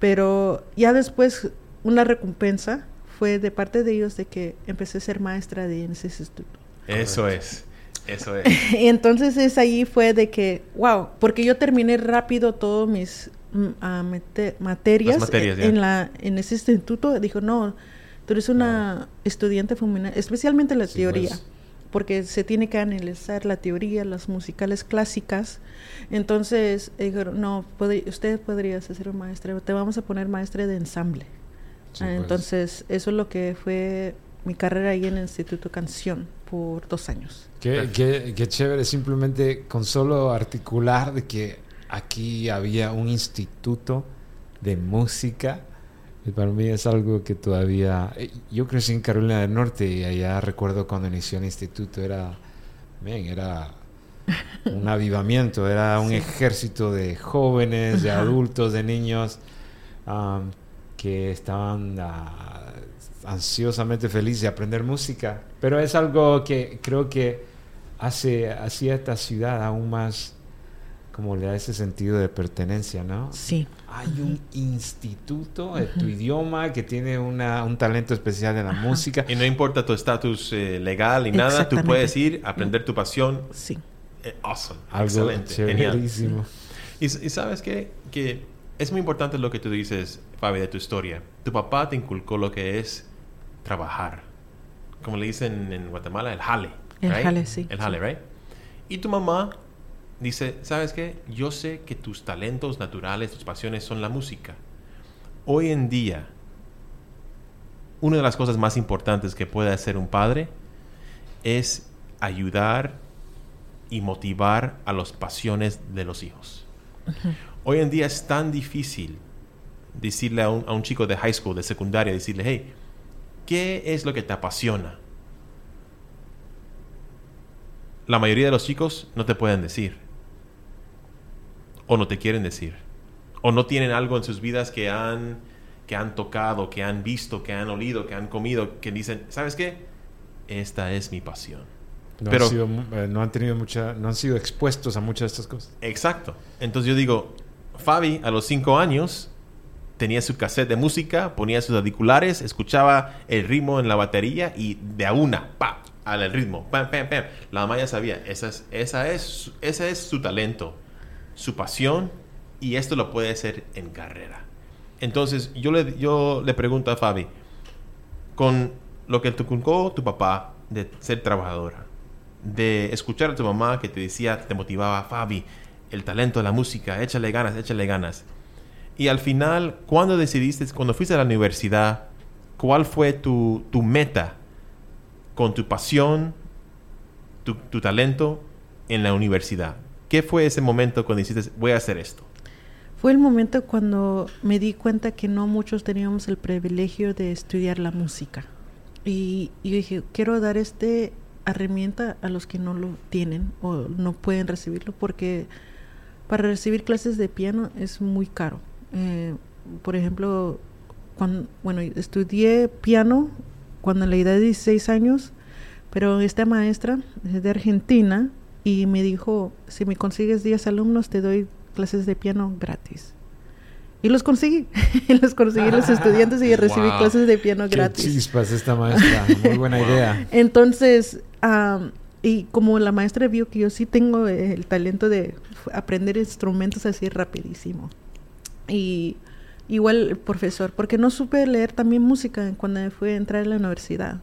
pero ya después una recompensa fue de parte de ellos de que empecé a ser maestra de en ese instituto. Eso es. Eso es. y entonces es ahí fue de que, wow, porque yo terminé rápido todos mis mm, ah, materias, en, la, en ese instituto. Dijo, no, tú eres una estudiante femenina, especialmente la teoría. Pues. Porque se tiene que analizar la teoría, las musicales clásicas. Entonces, dijeron, no, usted podría ser maestra, te vamos a poner maestra de ensamble. Ah, pues. Entonces, eso es lo que fue mi carrera ahí en el Instituto Canción por dos años. Qué, qué, chévere, simplemente con solo articular de que aquí había un instituto de música. Y para mí es algo que todavía... Eh, yo crecí en Carolina del Norte y allá recuerdo cuando inició el instituto era... era un avivamiento, era un ejército de jóvenes, de adultos, de niños que estaban ah, ansiosamente felices de aprender música. Pero es algo que creo que hace hacia esta ciudad aún más como le da ese sentido de pertenencia, ¿no? Sí. Hay un instituto de tu idioma que tiene una, un talento especial en la música. Y no importa tu estatus eh, legal ni nada, tú puedes ir, aprender tu pasión. Sí. Eh, awesome. Algo Excelente. Genial. Y, y, sabes qué? Que es muy importante lo que tú dices, Fabi, de tu historia. Tu papá te inculcó lo que es trabajar. Como le dicen en Guatemala, el jale. El jale, sí. El jale, ¿right? Y tu mamá dice, ¿sabes qué? Yo sé que tus talentos naturales, tus pasiones son la música. Hoy en día, una de las cosas más importantes que puede hacer un padre es ayudar y motivar a las pasiones de los hijos. Hoy en día es tan difícil decirle a un, a un, chico de high school, de secundaria, decirle, hey, ¿qué es lo que te apasiona? La mayoría de los chicos no te pueden decir. O no te quieren decir. O no tienen algo en sus vidas que han, que han tocado, que han visto, que han olido, que han comido, que dicen, ¿sabes qué? Esta es mi pasión. No, Pero, han sido, eh, no han tenido mucha, no han sido expuestos a muchas de estas cosas. Exacto. Entonces yo digo, Fabi a los cinco años tenía su cassette de música, ponía sus auriculares, escuchaba el ritmo en la batería y de a una, pa, al ritmo, pam, pam, pam. La mamá ya sabía, esa es, esa es, ese es su talento, su pasión y esto lo puede hacer en carrera. Entonces yo le, yo le pregunto a Fabi, con lo que te inculcó tu papá de ser trabajadora, de escuchar a tu mamá que te decía, te motivaba, Fabi, el talento de la música, échale ganas, échale ganas. Y al final, ¿cuándo decidiste, cuando fuiste a la universidad, cuál fue tu, tu meta con tu pasión, tu, tu, talento en la universidad? ¿Qué fue ese momento cuando dijiste, voy a hacer esto? Fue el momento cuando me di cuenta que no muchos teníamos el privilegio de estudiar la música. Y, y dije, quiero dar este herramienta a los que no lo tienen o no pueden recibirlo porque para recibir clases de piano es muy caro. Eh, por ejemplo, cuando, bueno, estudié piano cuando la edad de 16 años, pero esta maestra es de Argentina y me dijo, si me consigues 10 alumnos te doy clases de piano gratis. Y los conseguí, los conseguí los estudiantes y recibí clases de piano Qué gratis. chispas esta maestra, muy buena idea. Entonces, y como la maestra vio que yo sí tengo el talento de aprender instrumentos así rapidísimo. Y igual el profesor, porque no supe leer también música cuando fui a entrar a la universidad.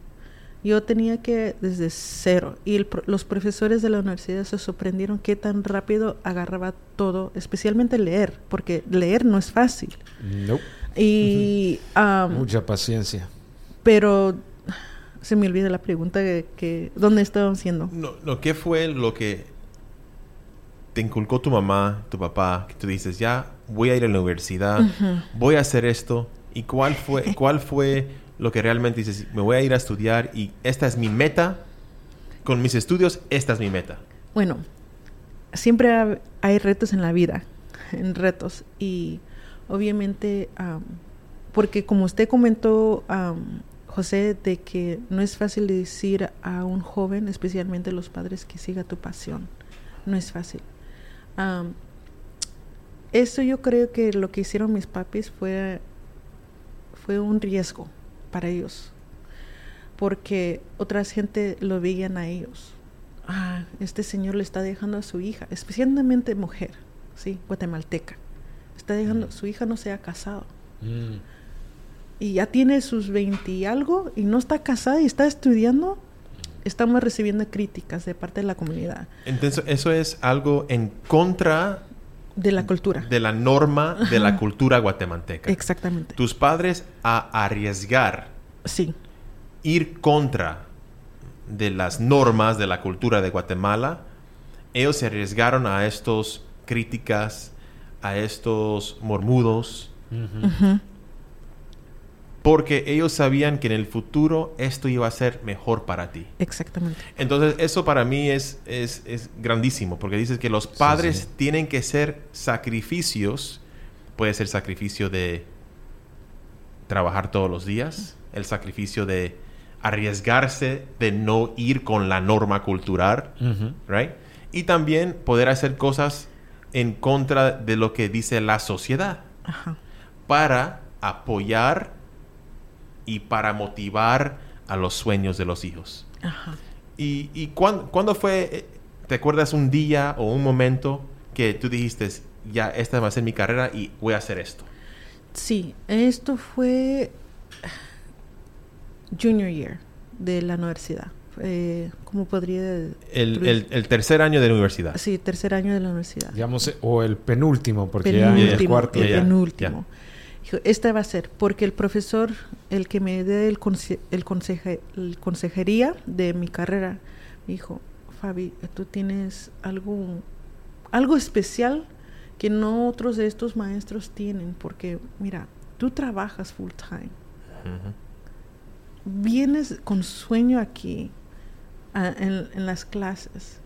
Yo tenía que desde cero. Y los profesores de la universidad se sorprendieron qué tan rápido agarraba todo, especialmente leer, porque leer no es fácil. No. Y. Mucha paciencia. Pero se me olvida la pregunta que, ¿dónde estaban haciendo? No, no, ¿qué fue lo que te inculcó tu mamá, tu papá, que tú dices, ya voy a ir a la universidad, voy a hacer esto? ¿Y cuál fue, cuál fue lo que realmente dices, me voy a ir a estudiar y esta es mi meta con mis estudios, esta es mi meta? Bueno, siempre hay retos en la vida, en retos. Y obviamente, porque como usted comentó, José, de que no es fácil decir a un joven, especialmente los padres, que siga tu pasión. No es fácil. Eso yo creo que lo que hicieron mis papis fue, fue un riesgo para ellos. Porque otras gente lo veían a ellos. Ah, este señor le está dejando a su hija, especialmente mujer, sí, guatemalteca. Está dejando, mm. su hija no se ha casado. Mm y ya tiene sus 20 y algo y no está casada y está estudiando, estamos recibiendo críticas de parte de la comunidad. Entonces, eso es algo en contra de la cultura. De la norma de la cultura guatemalteca. Exactamente. Tus padres a arriesgar. Sí. Ir contra de las normas de la cultura de Guatemala, ellos se arriesgaron a estos críticas, a estos mormudos, porque ellos sabían que en el futuro esto iba a ser mejor para ti. Exactamente. Entonces, eso para mí es, es, grandísimo, porque dices que los padres tienen que ser sacrificios, puede ser sacrificio de trabajar todos los días, el sacrificio de arriesgarse de no ir con la norma cultural, right? Y también poder hacer cosas en contra de lo que dice la sociedad para apoyar y para motivar a los sueños de los hijos. Ajá. ¿Y, y ¿cuándo, fue, eh, te acuerdas un día o un momento que tú dijiste, ya esta va a ser mi carrera y voy a hacer esto? Sí, esto fue junior year de la universidad. Eh, ¿Cómo podría...? El, el, tercer año de la universidad. Sí, tercer año de la universidad. Digamos, o el penúltimo, porque ya el cuarto. El penúltimo esta va a ser, porque el profesor, el que me dé el, el, consejería de mi carrera, me dijo, Fabi, tú tienes algo, algo especial que no otros de estos maestros tienen, porque mira, tú trabajas full time. Vienes con sueño aquí en las clases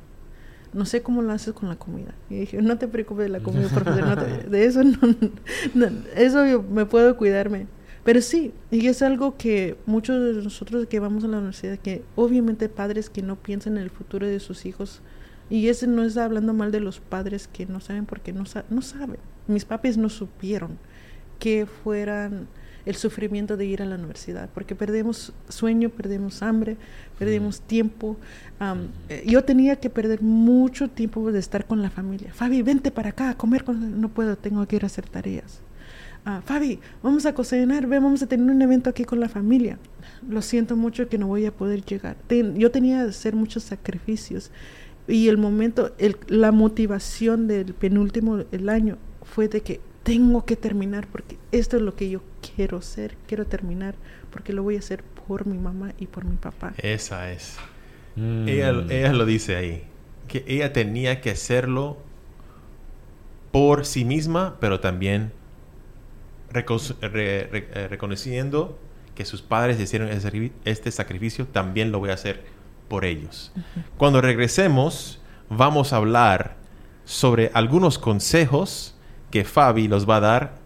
no sé cómo lo haces con la comida. Y dije, no te preocupes de la comida, profesor, de eso no, eso yo me puedo cuidarme. Pero sí, y es algo que muchos de nosotros que vamos a la universidad, que obviamente padres que no piensan en el futuro de sus hijos, y ese no es hablando mal de los padres que no saben porque no, no saben. Mis papis no supieron que fueran el sufrimiento de ir a la universidad, porque perdemos sueño, perdemos hambre, perdemos tiempo. Eh, yo tenía que perder mucho tiempo de estar con la familia. Fabi, vente para acá a comer. Con... No puedo, tengo que ir a hacer tareas. Ah, Fabi, vamos a cocinar, ven, vamos a tener un evento aquí con la familia. Lo siento mucho que no voy a poder llegar. yo tenía que hacer muchos sacrificios y el momento, el, la motivación del penúltimo el año fue de que tengo que terminar porque esto es lo que yo quiero ser, quiero terminar porque lo voy a hacer por mi mamá y por mi papá. Esa es. Mm. Ella, lo dice ahí, que ella tenía que hacerlo por sí misma, pero también eh, reconociendo que sus padres hicieron este sacrificio, también lo voy a hacer por ellos. Cuando regresemos, vamos a hablar sobre algunos consejos que Fabi los va a dar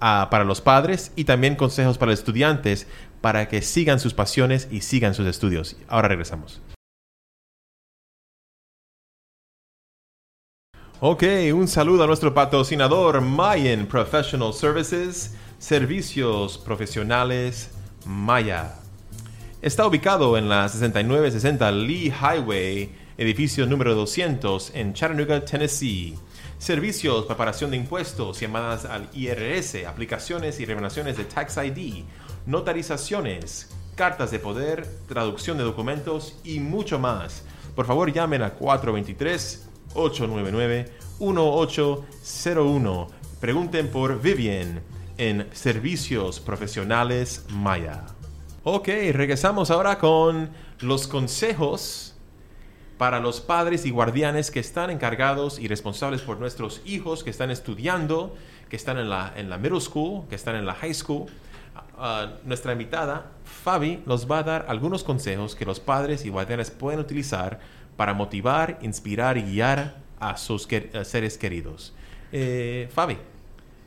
para los padres y también consejos para los estudiantes para que sigan sus pasiones y sigan sus estudios. Ahora regresamos. Ok, un saludo a nuestro patrocinador Mayan Professional Services, Servicios Profesionales Maya. Está ubicado en la 6960 Lee Highway, edificio número 200 en Chattanooga, Tennessee servicios, preparación de impuestos, llamadas al IRS, aplicaciones y revelaciones de Tax ID, notarizaciones, cartas de poder, traducción de documentos y mucho más. Por favor llamen a 423-899-1801. Pregunten por Vivian en Servicios Profesionales Maya. Ok, regresamos ahora con los consejos para los padres y guardianes que están encargados y responsables por nuestros hijos que están estudiando, que están en la, en la middle school, que están en la high school. nuestra invitada, Fabi, nos va a dar algunos consejos que los padres y guardianes pueden utilizar para motivar, inspirar y guiar a sus seres queridos. Eh, Fabi,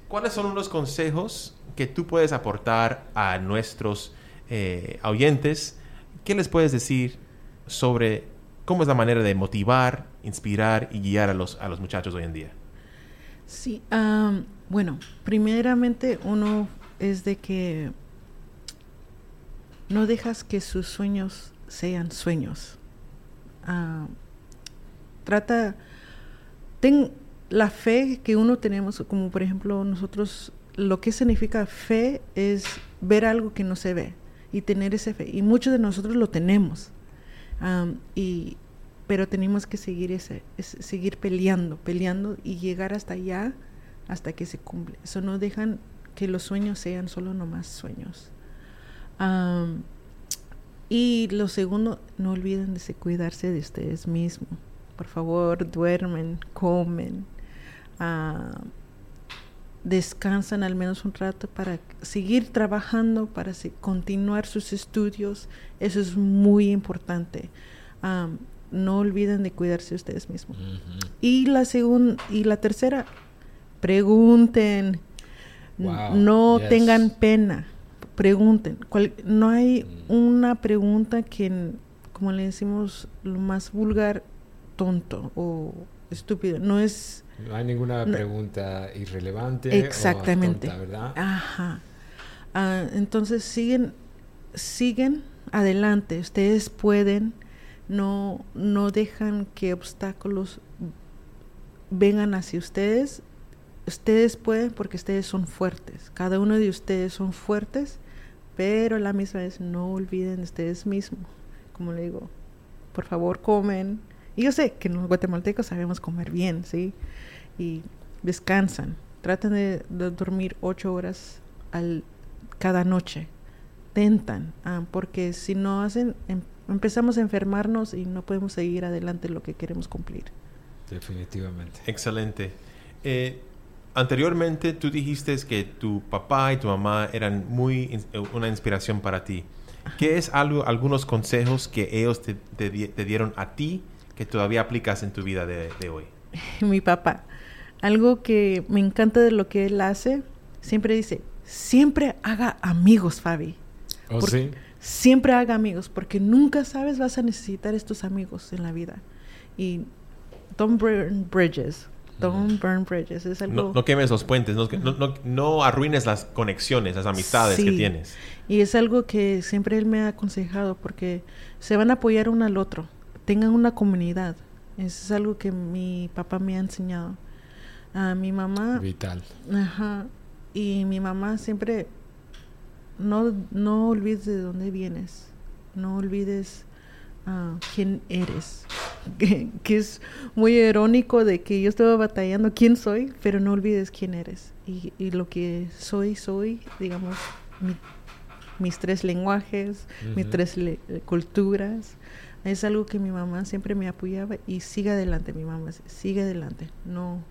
¿cuáles son los consejos que tú puedes aportar a nuestros eh, oyentes? ¿Qué les puedes decir sobre cómo es la manera de motivar, inspirar y guiar a los, a los muchachos hoy en día? Sí, bueno, primeramente uno es de que no dejas que sus sueños sean sueños. trata, ten la fe que uno tenemos, como por ejemplo nosotros, lo que significa fe es ver algo que no se ve y tener esa fe. Y muchos de nosotros lo tenemos. Y, pero tenemos que seguir ese, seguir peleando, peleando y llegar hasta allá hasta que se cumple. Eso no dejan que los sueños sean solo nomás sueños. y lo segundo, no olviden de cuidarse de ustedes mismos. Por favor, duermen, comen, descansan al menos un rato para seguir trabajando, para continuar sus estudios. Eso es muy importante. no olviden de cuidarse ustedes mismos. Y la segunda y la tercera, pregunten, no tengan pena, pregunten. no hay mm. una pregunta que, como le decimos, lo más vulgar, tonto o estúpido. No es... No hay ninguna pregunta irrelevante. Exactamente. O tonta, ¿verdad? Ajá. Ah, entonces siguen, siguen adelante. Ustedes pueden, no, no dejan que obstáculos vengan hacia ustedes ustedes pueden porque ustedes son fuertes. Cada uno de ustedes son fuertes, pero a la misma vez no olviden de ustedes mismos. Como le digo, por favor comen. Y yo sé que los guatemaltecos sabemos comer bien, ¿sí? Y descansan. Traten de, dormir ocho horas al, cada noche. Tentan, ah, porque si no hacen, em, empezamos a enfermarnos y no podemos seguir adelante lo que queremos cumplir. Definitivamente. Excelente. Eh, anteriormente tú dijiste que tu papá y tu mamá eran muy una inspiración para ti. ¿Qué es algo, algunos consejos que ellos te, dieron a ti que todavía aplicas en tu vida de, hoy? Mi papá, algo que me encanta de lo que él hace, siempre dice, siempre haga amigos, Fabi. ¿Oh, sí? Siempre haga amigos, porque nunca sabes vas a necesitar estos amigos en la vida. Y Tom Bridges, Don't burn bridges. Es algo... no, quemes los puentes, no, no, arruines las conexiones, las amistades que tienes. Y es algo que siempre él me ha aconsejado porque se van a apoyar uno al otro. Tengan una comunidad. Eso es algo que mi papá me ha enseñado. A mi mamá. Vital. Ajá. Y mi mamá siempre. No, no olvides de dónde vienes. No olvides quién eres. Que, es muy irónico de que yo estaba batallando quién soy, pero no olvides quién eres. Y, lo que soy, soy, digamos, mis tres lenguajes, mis tres culturas. Es algo que mi mamá siempre me apoyaba y sigue adelante, mi mamá, sigue adelante. No,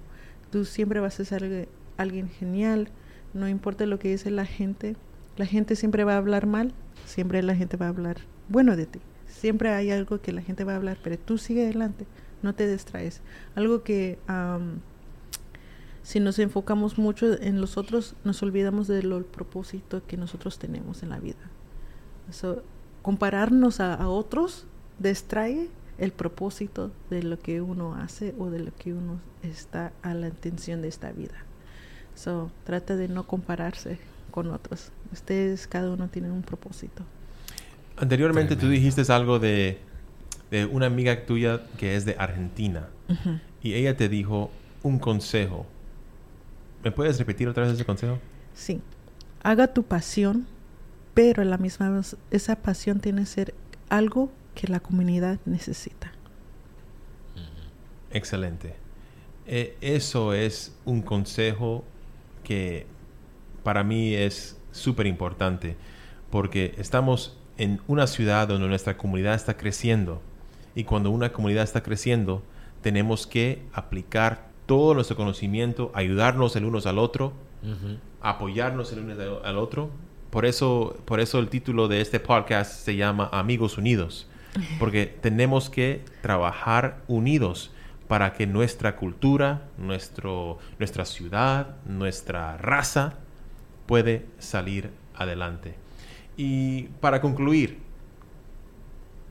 tú siempre vas a ser alguien genial, no importa lo que dice la gente, la gente siempre va a hablar mal, siempre la gente va a hablar bueno de ti siempre hay algo que la gente va a hablar, pero tú sigue adelante, no te distraes. Algo que si nos enfocamos mucho en los otros, nos olvidamos del propósito que nosotros tenemos en la vida. Compararnos a, otros distrae el propósito de lo que uno hace o de lo que uno está a la intención de esta vida. So, trata de no compararse con otros. Ustedes, cada uno tiene un propósito. Anteriormente tú dijiste algo de, una amiga tuya que es de Argentina y ella te dijo un consejo. ¿Me puedes repetir otra vez ese consejo? Sí. Haga tu pasión, pero a la misma vez esa pasión tiene que ser algo que la comunidad necesita. Excelente. Eh, eso es un consejo que para mí es súper importante porque estamos en una ciudad donde nuestra comunidad está creciendo. Y cuando una comunidad está creciendo, tenemos que aplicar todo nuestro conocimiento, ayudarnos el uno al otro, apoyarnos el uno al otro por eso, por eso el título de este podcast se llama Amigos Unidos, porque tenemos que trabajar unidos para que nuestra cultura, nuestro, nuestra ciudad, nuestra raza puede salir adelante. Y para concluir,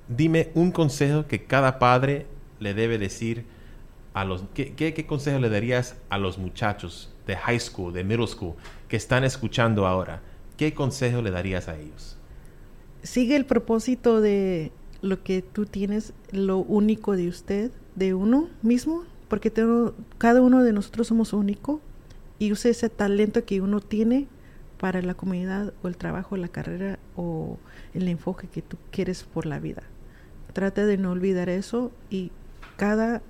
dime un consejo que cada padre le debe decir a los... ¿qué, qué, consejo le darías a los muchachos de high school, de middle school, que están escuchando ahora? ¿Qué consejo le darías a ellos? Sigue el propósito de lo que tú tienes, lo único de usted, de uno mismo, porque cada uno de nosotros somos único y use ese talento que uno tiene para la comunidad o el trabajo, la carrera o el enfoque que tú quieres por la vida. Trata de no olvidar eso y cada,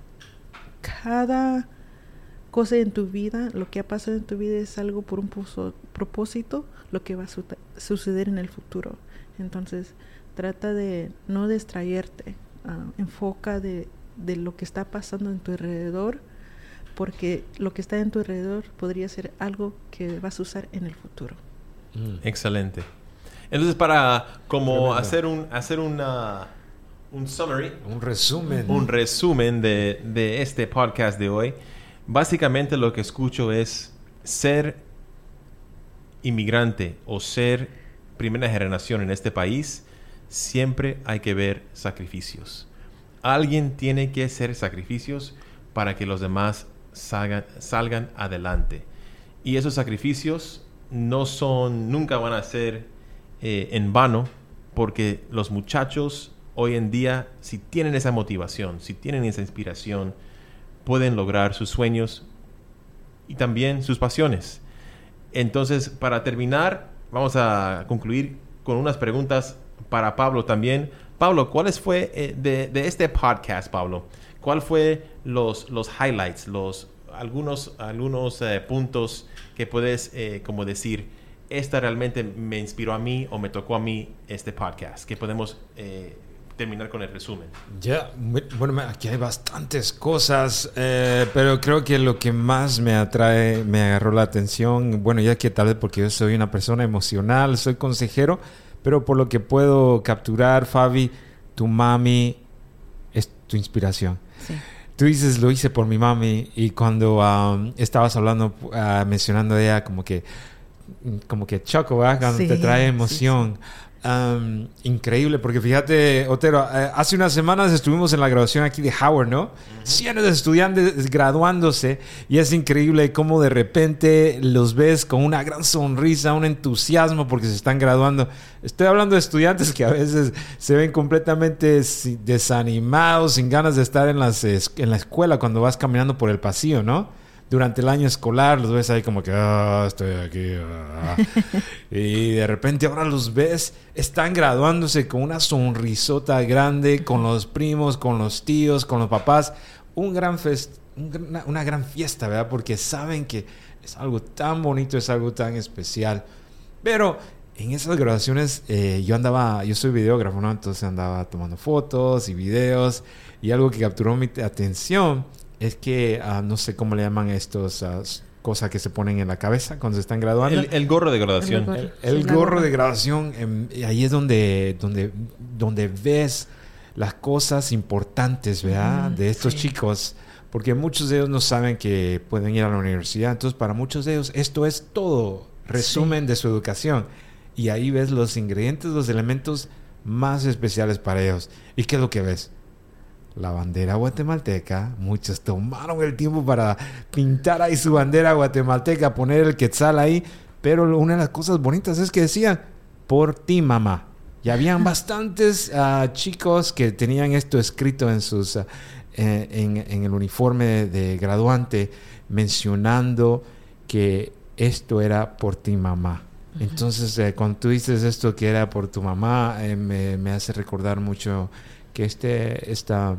cada cosa en tu vida, lo que ha pasado en tu vida es algo por un propósito, lo que va a suceder en el futuro. Entonces, trata de no distraerte, ah, enfoca de, de lo que está pasando en tu alrededor, porque lo que está en tu alrededor podría ser algo que vas a usar en el futuro. Mm. Excelente. Entonces, para como hacer un hacer una un summary, un resumen, un resumen de, de este podcast de hoy, básicamente lo que escucho es ser inmigrante o ser primera generación en este país, siempre hay que ver sacrificios. Alguien tiene que hacer sacrificios para que los demás salgan, adelante. Y esos sacrificios no son, nunca van a ser eh, en vano, porque los muchachos hoy en día, si tienen esa motivación, si tienen esa inspiración, pueden lograr sus sueños y también sus pasiones. Entonces, para terminar, vamos a concluir con unas preguntas para Pablo también. Pablo, ¿cuáles fue eh, de, este podcast, Pablo? ¿Cuál fue los, los highlights, los algunos, algunos eh, puntos que puedes eh, como decir, esta realmente me inspiró a mí o me tocó a mí este podcast? Que podemos terminar con el resumen. Ya, bueno, aquí hay bastantes cosas, pero creo que lo que más me atrae, me agarró la atención, bueno, ya que tal vez porque yo soy una persona emocional, soy consejero, pero por lo que puedo capturar, Fabi, tu mami es tu inspiración. Tú dices, lo hice por mi mami y cuando um, estabas hablando, uh, mencionando a ella como que, como que choco, ¿verdad? Cuando te trae emoción increíble, porque fíjate, Otero, eh, hace unas semanas estuvimos en la graduación aquí de Howard, ¿no? Cientos de estudiantes graduándose y es increíble cómo de repente los ves con una gran sonrisa, un entusiasmo porque se están graduando. Estoy hablando de estudiantes que a veces se ven completamente desanimados, sin ganas de estar en, las, en la escuela cuando vas caminando por el pasillo, ¿no? Durante el año escolar los ves ahí como que, ah, estoy aquí. Ah". y de repente ahora los ves, están graduándose con una sonrisota grande, con los primos, con los tíos, con los papás. Un gran fest una, gran fiesta, ¿verdad? Porque saben que es algo tan bonito, es algo tan especial. Pero en esas graduaciones eh, yo andaba, yo soy videógrafo, ¿no? Entonces andaba tomando fotos y videos y algo que capturó mi atención es que ah, no sé cómo le llaman estos ah, cosas que se ponen en la cabeza cuando se están graduando. El, gorro de graduación. El, gorro, de graduación, em, ahí es donde, donde, donde ves las cosas importantes, ¿verdad? de estos chicos. Porque muchos de ellos no saben que pueden ir a la universidad. Entonces, para muchos de ellos, esto es todo resumen de su educación. Y ahí ves los ingredientes, los elementos más especiales para ellos. ¿Y qué es lo que ves? La bandera guatemalteca. Muchos tomaron el tiempo para pintar ahí su bandera guatemalteca, poner el quetzal ahí. Pero una de las cosas bonitas es que decían, por ti mamá. Y habían bastantes ah, chicos que tenían esto escrito en, sus, ah, eh, en, el uniforme de graduante, mencionando que esto era por ti mamá. Entonces, eh, cuando tú dices esto que era por tu mamá, eh, me, me hace recordar mucho que este, esta,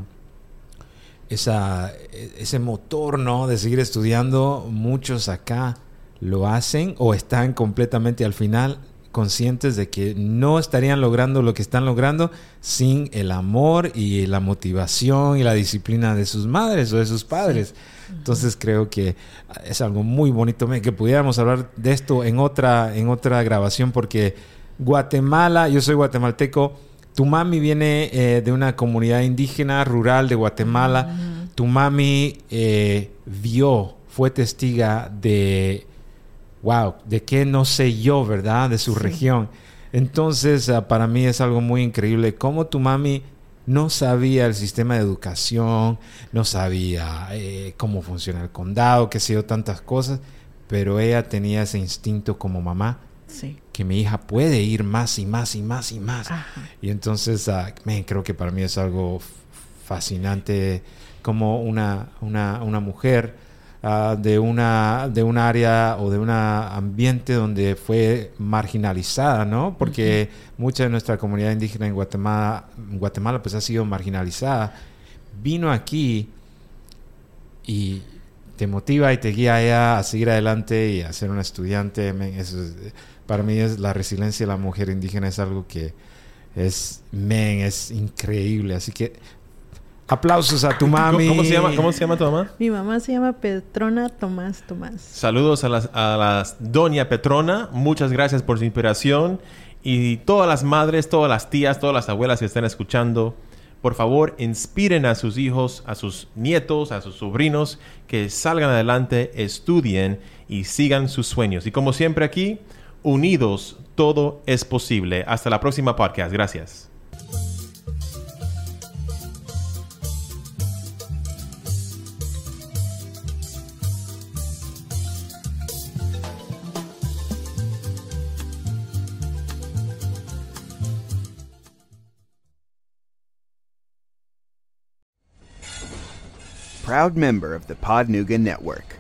esa, ese motor ¿no? de seguir estudiando, muchos acá lo hacen o están completamente al final conscientes de que no estarían logrando lo que están logrando sin el amor y la motivación y la disciplina de sus madres o de sus padres. Entonces creo que es algo muy bonito que pudiéramos hablar de esto en otra en otra grabación porque Guatemala, yo soy guatemalteco, tu mami viene eh, de una comunidad indígena rural de Guatemala, tu mami eh, vio, fue testiga de wow, de qué no sé yo, ¿verdad? De su región. Entonces, ah, para mí es algo muy increíble cómo tu mami no sabía el sistema de educación, no sabía eh, cómo funciona el condado, qué sé yo, tantas cosas, pero ella tenía ese instinto como mamá. Que mi hija puede ir más y más y más y más. Y entonces, uh, creo que para mí es algo fascinante como una, una, una mujer Ah, de, una, de un área o de un ambiente donde fue marginalizada, ¿no? Porque mucha de nuestra comunidad indígena en Guatemala, Guatemala pues ha sido marginalizada. Vino aquí y te motiva y te guía a seguir adelante y a ser una estudiante. Para mí es la resiliencia de la mujer indígena es algo que es, men, es increíble. Así que Aplausos a tu mami. ¿Cómo, se llama, ¿Cómo se llama tu mamá? Mi mamá se llama Petrona Tomás Tomás. Saludos a las, a las Doña Petrona. Muchas gracias por su inspiración. Y todas las madres, todas las tías, todas las abuelas que están escuchando, por favor, inspiren a sus hijos, a sus nietos, a sus sobrinos, que salgan adelante, estudien y sigan sus sueños. Y como siempre aquí, unidos, todo es posible. Hasta la próxima podcast. Gracias. proud member of the Podnuga Network.